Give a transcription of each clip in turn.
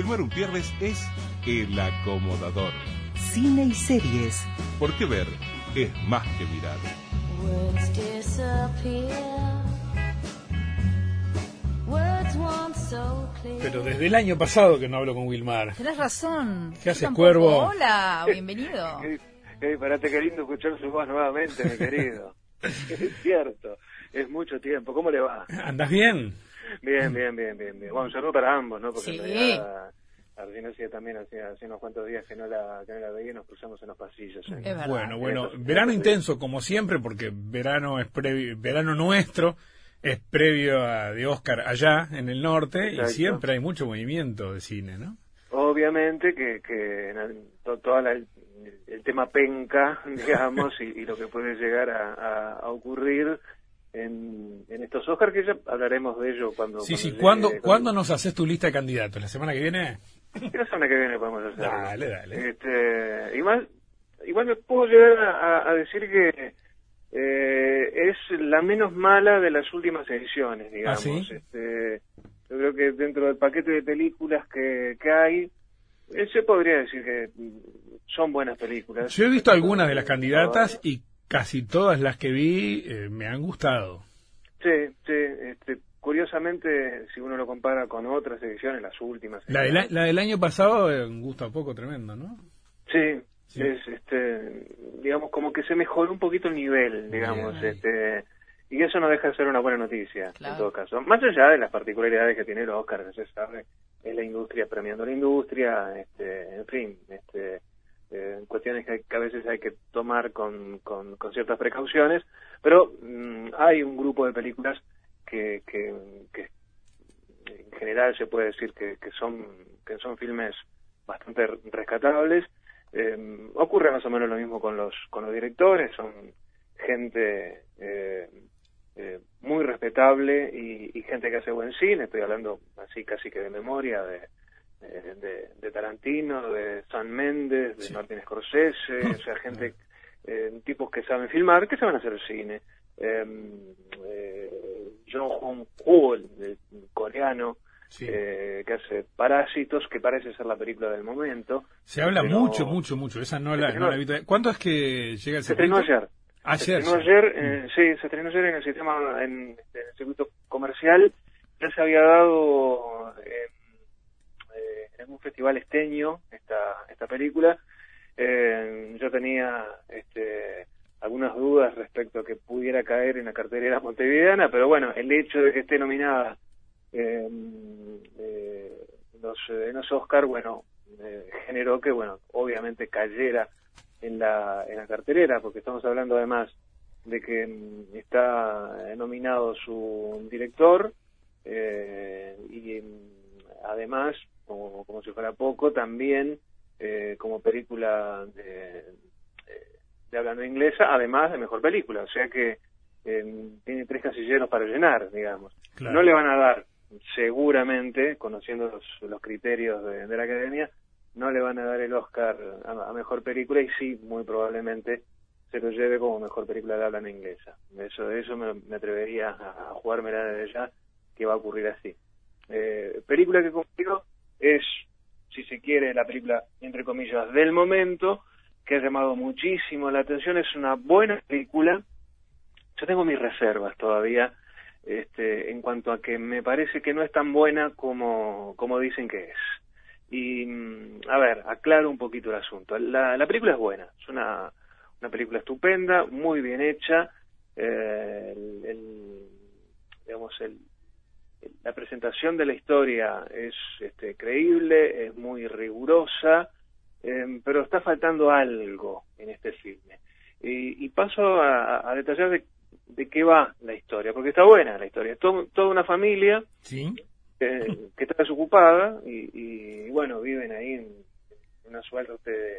Wilmar Umpierres es el acomodador. Cine y series. Porque ver es más que mirar. Words disappear. Words once so clear. Pero desde el año pasado que no hablo con Wilmar. Tenés razón. ¿Qué haces, tampoco. cuervo? Hola, bienvenido. Eh, eh, parate qué lindo escuchar su voz nuevamente, mi querido. es cierto, es mucho tiempo. ¿Cómo le va? ¿Andás bien? Bien, bien, bien, bien. bien. Bueno, un saludo para ambos, ¿no? Porque Sí. en realidad también hacía, hacía unos cuantos días que no la, que no la veía y nos cruzamos en los pasillos. ¿eh? Verdad. Bueno, bueno, verano intenso como siempre porque verano es previo, verano nuestro es previo a de Oscar allá en el norte Exacto. y siempre hay mucho movimiento de cine, ¿no? Obviamente que, que en el- to- toda la- el, el tema penca, digamos, y, y lo que puede llegar a, a- a ocurrir en, en estos Oscars, que ya hablaremos de ello cuando... Sí, sí, llegue- ¿cuándo, ¿cuándo nos haces tu lista de candidatos? ¿La semana que viene? La semana que viene podemos hacer. Dale, dale. Este, igual, igual me puedo llegar a, a decir que eh, es la menos mala de las últimas ediciones, digamos. ¿Ah, sí? Este, yo creo que dentro del paquete de películas que, que hay, eh, se podría decir que son buenas películas. Yo he visto algunas de las candidatas y casi todas las que vi eh, me han gustado. Sí, sí. Este, curiosamente, si uno lo compara con otras ediciones, las últimas. La, del a- la del año pasado eh, un gusto a poco tremendo, ¿no? Sí, Sí. es este, digamos como que se mejoró un poquito el nivel, digamos, Bien. este, y eso no deja de ser una buena noticia Claro. en todo caso. Más allá de las particularidades que tiene el Oscar, se sabe, es la industria premiando a la industria, este, en fin, este, cuestiones que, a veces hay que tomar con, con, ciertas precauciones, pero mm, hay un grupo de películas que, que, que en general se puede decir que, que son que son filmes bastante rescatables. Eh, ocurre más o menos lo mismo con los con los directores son gente eh, eh, muy respetable y, y gente que hace buen cine estoy hablando así casi que de memoria de de, de- de Tarantino de San Méndez de Martin Scorsese o sea gente eh, tipos que saben filmar que saben hacer cine eh, eh, Jong Hong Ho el, el coreano Sí. eh, que hace Parásitos, que parece ser la película del momento. Se habla pero- mucho, mucho, mucho. Esa no la, no la estrenó- vi todavía. ¿Cuándo es que llega el Se estrenó circuito? ayer. Se Ayer. estrenó sí. ayer, eh, sí, se estrenó ayer en el sistema, en, en el circuito comercial. Ya se había dado en, un festival esteño esta, esta película. Eh, yo tenía este, algunas dudas respecto a que pudiera caer en la cartelera montevideana, pero bueno, el hecho de que esté nominada eh, eh, los, en los Oscar, bueno, eh, generó que, bueno, obviamente cayera en la, en la cartelera, porque estamos hablando además de que mm, está nominado su director eh, y mm, además, como, como si fuera poco, también eh, como película de, de hablando inglesa, además de mejor película, o sea que eh, tiene tres casilleros para llenar, digamos. Claro. No le van a dar, seguramente, conociendo los, los criterios de, de la academia, no le van a dar el Oscar a, a mejor película y sí, muy probablemente se lo lleve como mejor película de habla no inglesa. Eso, eso me, me atrevería a, a jugármela desde ya que va a ocurrir así. Eh, película que conmigo es, si se quiere, la película, entre comillas, del momento, que ha llamado muchísimo la atención. Es una buena película. Yo tengo mis reservas todavía este, en cuanto a que me parece que no es tan buena como, como dicen que es. Y, mm, a ver, aclaro un poquito el asunto. La, la película es buena, es una, una película estupenda, muy bien hecha. eh, el, el- digamos, el, la presentación de la historia es este, creíble, es muy rigurosa, eh, pero está faltando algo en este filme. Y, y paso a, a detallar de, de qué va la historia, porque está buena la historia. Es to- toda una familia Sí. eh, que está desocupada y, y, bueno, viven ahí en, en una suerte de,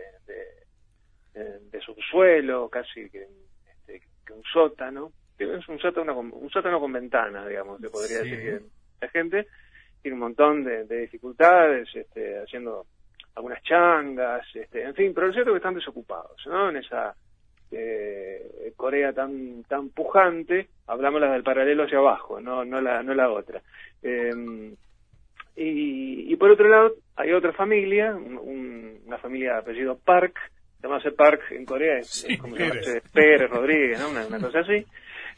de, subsuelo, casi que, este, que un sótano. Es un sótano, con- un sótano con ventanas, digamos, se podría Sí. decir. La gente tiene un montón de, de dificultades, este, haciendo algunas changas, este, en fin, pero es cierto que están desocupados, ¿no? En esa eh, Corea tan tan pujante, hablamos la del paralelo hacia abajo, no no la no la otra. Eh, y, y por otro lado, hay otra familia, un- un- una familia de apellido Park, llamarse Park en Corea es, Sí, es como Pérez. llamarse Pérez Rodríguez, ¿no? Una, una cosa así,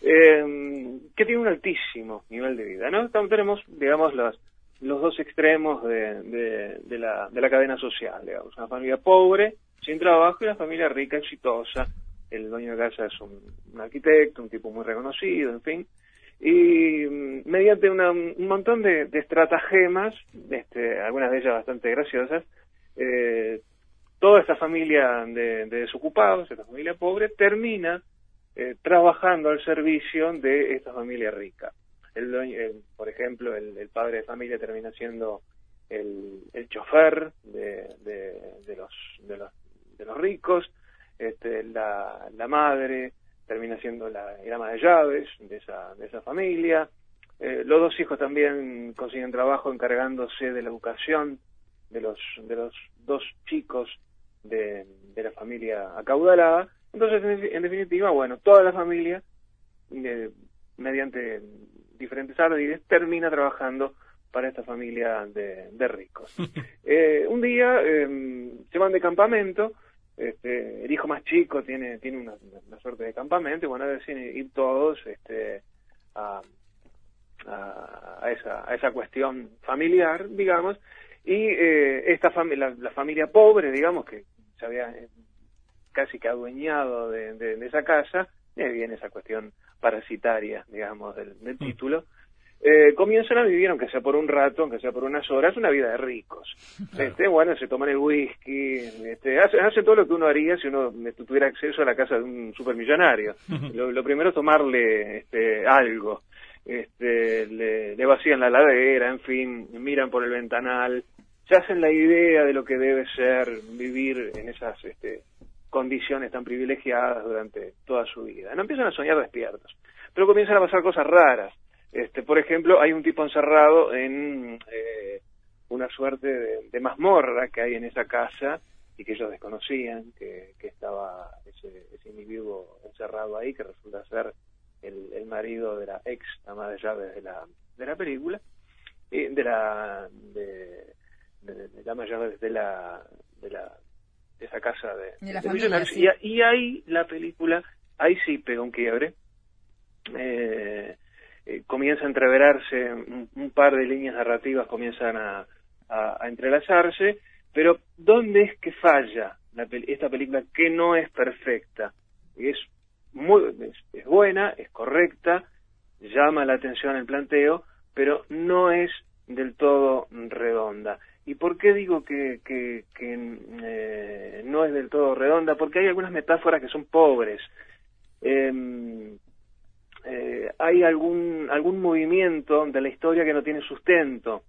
eh, que tiene un altísimo nivel de vida, ¿no? Entonces tenemos, digamos, los, los dos extremos de, de, la, de la cadena social, digamos, una familia pobre, sin trabajo, y una familia rica, exitosa. El dueño de casa es un, arquitecto, un tipo muy reconocido, en fin. Y mm, mediante una- un montón de, estratagemas, este, algunas de ellas bastante graciosas, eh, toda esta familia de desocupados, esta familia pobre, termina eh, trabajando al servicio de esta familia rica. El dueño- por ejemplo, el, padre de familia termina siendo el, el chofer de, de, de los, de, los, de los ricos, este, la, la madre termina siendo la, ama de llaves de esa, de esa familia. Eh, los dos hijos también consiguen trabajo encargándose de la educación de los, de los dos chicos de la familia acaudalada. Entonces, en, definitiva, bueno, toda la familia, eh, mediante diferentes ardides, termina trabajando para esta familia de, de ricos. Eh, un día eh, se van de campamento, este, el hijo más chico tiene, tiene una, una suerte de campamento, y bueno, deciden ir todos este, a, a, a esa, a esa cuestión familiar, digamos, y eh, esta fami- la, la familia pobre, digamos, que se había eh, casi que adueñado de, de- de esa casa, ahí viene esa cuestión parasitaria, digamos, del, del título, eh, comienzan a vivir, aunque sea por un rato, aunque sea por unas horas, una vida de ricos. Este, bueno, se toman el whisky, este, hacen hace todo lo que uno haría si uno este, tuviera acceso a la casa de un supermillonario. Lo, lo primero es tomarle este, algo. Este, le, le vacían la ladera, en fin, miran por el ventanal, se hacen la idea de lo que debe ser vivir en esas este, condiciones tan privilegiadas durante toda su vida. No empiezan a soñar despiertos, pero comienzan a pasar cosas raras. Este, por ejemplo, hay un tipo encerrado en eh, una suerte de, mazmorra que hay en esa casa y que ellos desconocían que, que estaba ese, ese individuo encerrado ahí, que resulta ser el, marido de la ex ama de llaves de la, de la película, y de la de, de, de la ama de la, de la esa casa de, De la de familia, millonarios. sí. y, y ahí la película, ahí sí pega un quiebre. Eh, eh, comienza a entreverarse un, un par de líneas narrativas comienzan a, a- a entrelazarse, pero ¿dónde es que falla la esta película que no es perfecta? Es muy es, es buena, es correcta, llama la atención el planteo, pero no es del todo redonda. ¿Y por qué digo que, que, eh, no es del todo redonda? Porque hay algunas metáforas que son pobres. Em, eh, hay algún, algún movimiento de la historia que no tiene sustento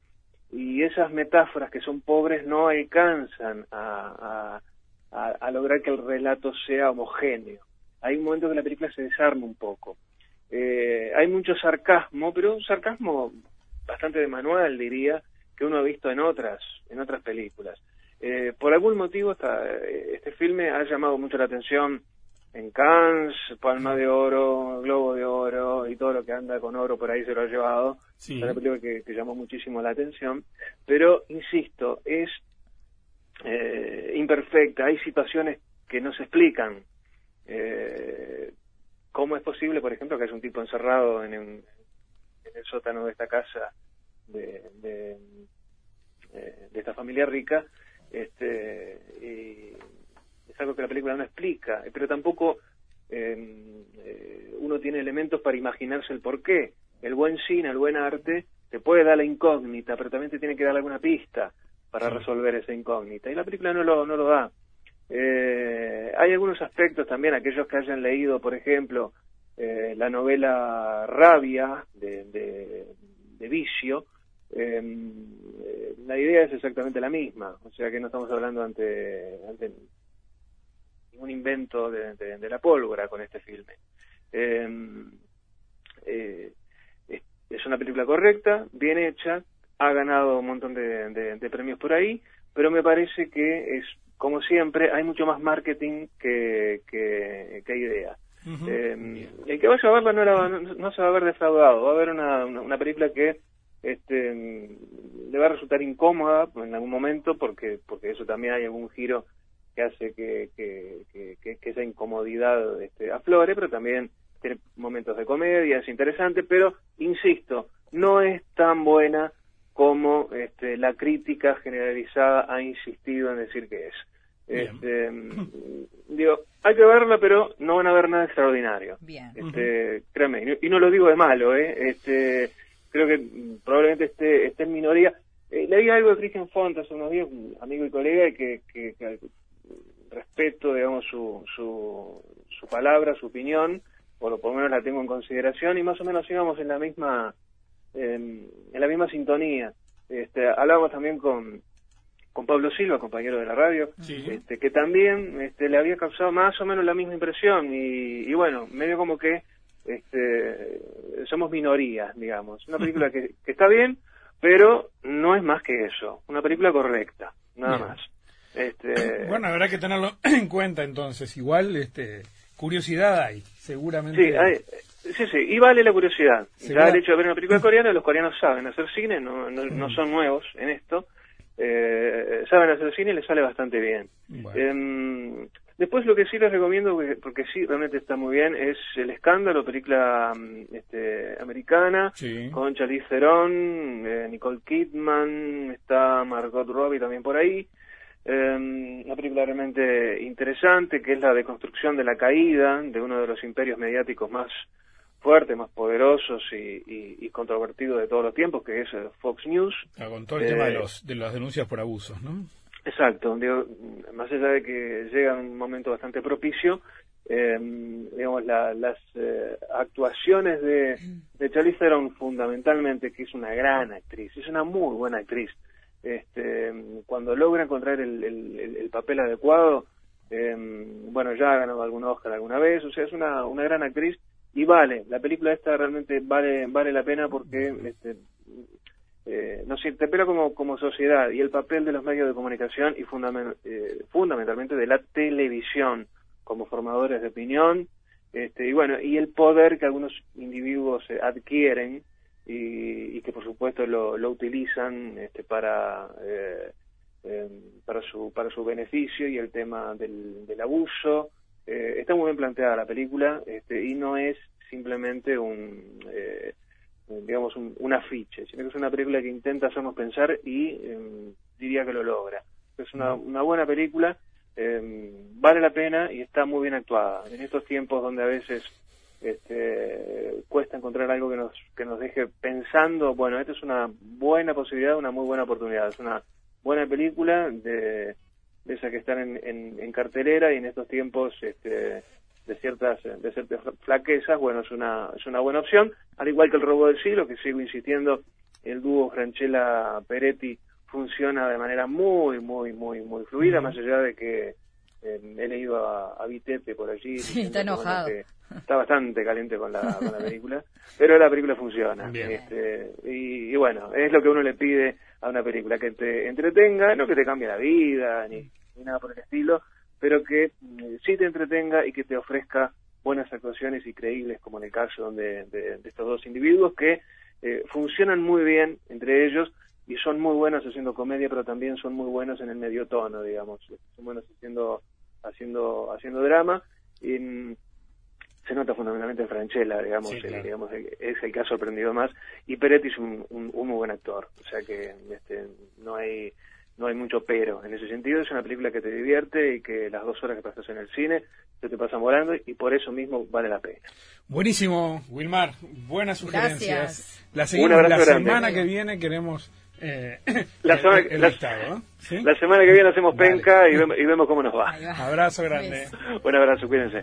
y esas metáforas que son pobres no alcanzan a- a lograr que el relato sea homogéneo. Hay un momento que la película se desarma un poco. Eh, hay mucho sarcasmo, pero un sarcasmo bastante de manual, diría, que uno ha visto en otras, en otras películas. Eh, por algún motivo esta- este filme ha llamado mucho la atención en Cannes, Palma de Oro, Globo de Oro y todo lo que anda con oro por ahí se lo ha llevado. Sí. Es una película que, que llamó muchísimo la atención, pero insisto, es eh, imperfecta, hay situaciones que no se explican. Eh, ¿Cómo es posible, por ejemplo, que haya un tipo encerrado en, un- en el sótano de esta casa de, de, eh, de esta familia rica? Este, y es algo que la película no explica, pero tampoco eh, eh, uno tiene elementos para imaginarse el porqué. El buen cine, el buen arte, te puede dar la incógnita, pero también te tiene que dar alguna pista para resolver esa incógnita. Y la película no lo, no lo da. Eh, hay algunos aspectos también, aquellos que hayan leído, por ejemplo, eh, la novela Rabia de, de, de Vicio, eh, eh, la idea es exactamente la misma, o sea que no estamos hablando ante, ante un invento de, de- de la pólvora con este filme. Eh, eh, es, una película correcta, bien hecha, ha ganado un montón de, premios por ahí, pero me parece que es, como siempre, hay mucho más marketing que, que, que idea. Eh, el que vaya a verla no, era- no, no se va a ver defraudado, va a una, una, una película que este, le va a resultar incómoda en algún momento porque porque eso también hay algún giro que hace que, que, que, que esa incomodidad este, aflore, pero también tiene momentos de comedia, es interesante, pero insisto, no es tan buena como este, la crítica generalizada ha insistido en decir que es. Este, digo, hay que verla, pero no van a ver nada extraordinario. Bien. Este, Créeme, y no lo digo de malo, ¿eh? Este, creo que probablemente esté, esté en minoría. Eh, leí algo de Christian Font hace unos días, un amigo y colega, y que, que, que respeto, digamos, su, su, su palabra, su opinión, o por lo menos la tengo en consideración, y más o menos íbamos en la misma, en, en la misma sintonía. Este, hablábamos también con, con Pablo Silva, compañero de la radio, Sí. este, que también este, le había causado más o menos la misma impresión y, y bueno, medio como que este, somos minorías, digamos. Una película que, que está bien, pero no es más que eso. Una película correcta, nada Bien. más. Este, Bueno, habrá que tenerlo en cuenta entonces. Igual, este, curiosidad hay, seguramente. Sí, hay- sí, sí, y vale la curiosidad. Segura- Ya el hecho de ver una película coreana, los coreanos saben hacer cine, no, no, no son nuevos en esto. Eh, saben hacer cine y les sale bastante bien. Bueno. Em, después lo que sí les recomiendo, porque- porque sí, realmente está muy bien, es El Escándalo, película mm, este, americana, Sí. con Charlize Theron, eh, Nicole Kidman, está Margot Robbie también por ahí. Eh, una película realmente interesante que es la deconstrucción de la caída de uno de los imperios mediáticos más fuertes, más poderosos y, y- y controvertidos de todos los tiempos, que es eh, Fox News. Ah, Con todo el tema de, Eh, los, de las denuncias por abusos, ¿no? Exacto, digo, más allá de que llega un momento bastante propicio, eh, digamos, la- las eh, actuaciones de, de Charlize Theron fundamentalmente, que es una gran actriz, es una muy buena actriz, este, cuando logra encontrar el, el- el- el papel adecuado, eh, bueno, ya ha ganado algún Oscar alguna vez, o sea, es una, una gran actriz y vale, la película esta realmente vale, vale la pena porque este, eh, nos interpela como, como sociedad y el papel de los medios de comunicación y fundamen- eh, fundamentalmente de la televisión como formadores de opinión este, y bueno y el poder que algunos individuos eh, adquieren y, y que por supuesto lo, lo utilizan este, para eh, eh, para su para su beneficio y el tema del, del abuso. Eh, está muy bien planteada la película este, y no es simplemente un eh, digamos, un, un afiche, sino que es una película que intenta hacernos pensar y eh, diría que lo logra. Es una, una buena película, eh, vale la pena y está muy bien actuada. En estos tiempos donde a veces este, cuesta encontrar algo que nos, que nos deje pensando, bueno, esta es una buena posibilidad, una muy buena oportunidad. Es una buena película de, de esas que están en, en, en cartelera y en estos tiempos este, de ciertas de ciertas flaquezas, bueno, es una es una buena opción, al igual que el robo del siglo, que sigo insistiendo, el dúo Franchella Peretti funciona de manera muy muy muy muy fluida, más allá de que eh, he leído a, a Vitete por allí Sí, está que, bueno, enojado. que está bastante caliente con la, con la película, pero la película funciona. Este, y, y bueno, es lo que uno le pide a una película, que te entretenga, no que te cambie la vida, ni, ni nada por el estilo, pero que mm, sí te entretenga y que te ofrezca buenas actuaciones y creíbles, como en el caso de, de- de estos dos individuos que eh, funcionan muy bien entre ellos y son muy buenos haciendo comedia, pero también son muy buenos en el medio tono, digamos, son buenos haciendo haciendo haciendo drama. Y mm, se nota fundamentalmente en Franchella, digamos, Sí, el- digamos es el que ha sorprendido más. Y Peretti es un, un- un muy buen actor, o sea que este, no hay no hay mucho pero en ese sentido es una película que te divierte y que las dos horas que pasas en el cine se te pasan volando y por eso mismo vale la pena. Buenísimo, Wilmar. Buenas sugerencias. Gracias. La seguimos la grande. semana que viene. Queremos eh, La semana- el, la- listado, ¿eh? ¿Sí? La semana que viene hacemos penca y vemos, y vemos cómo nos va. Va. Abrazo grande. Un abrazo, cuídense.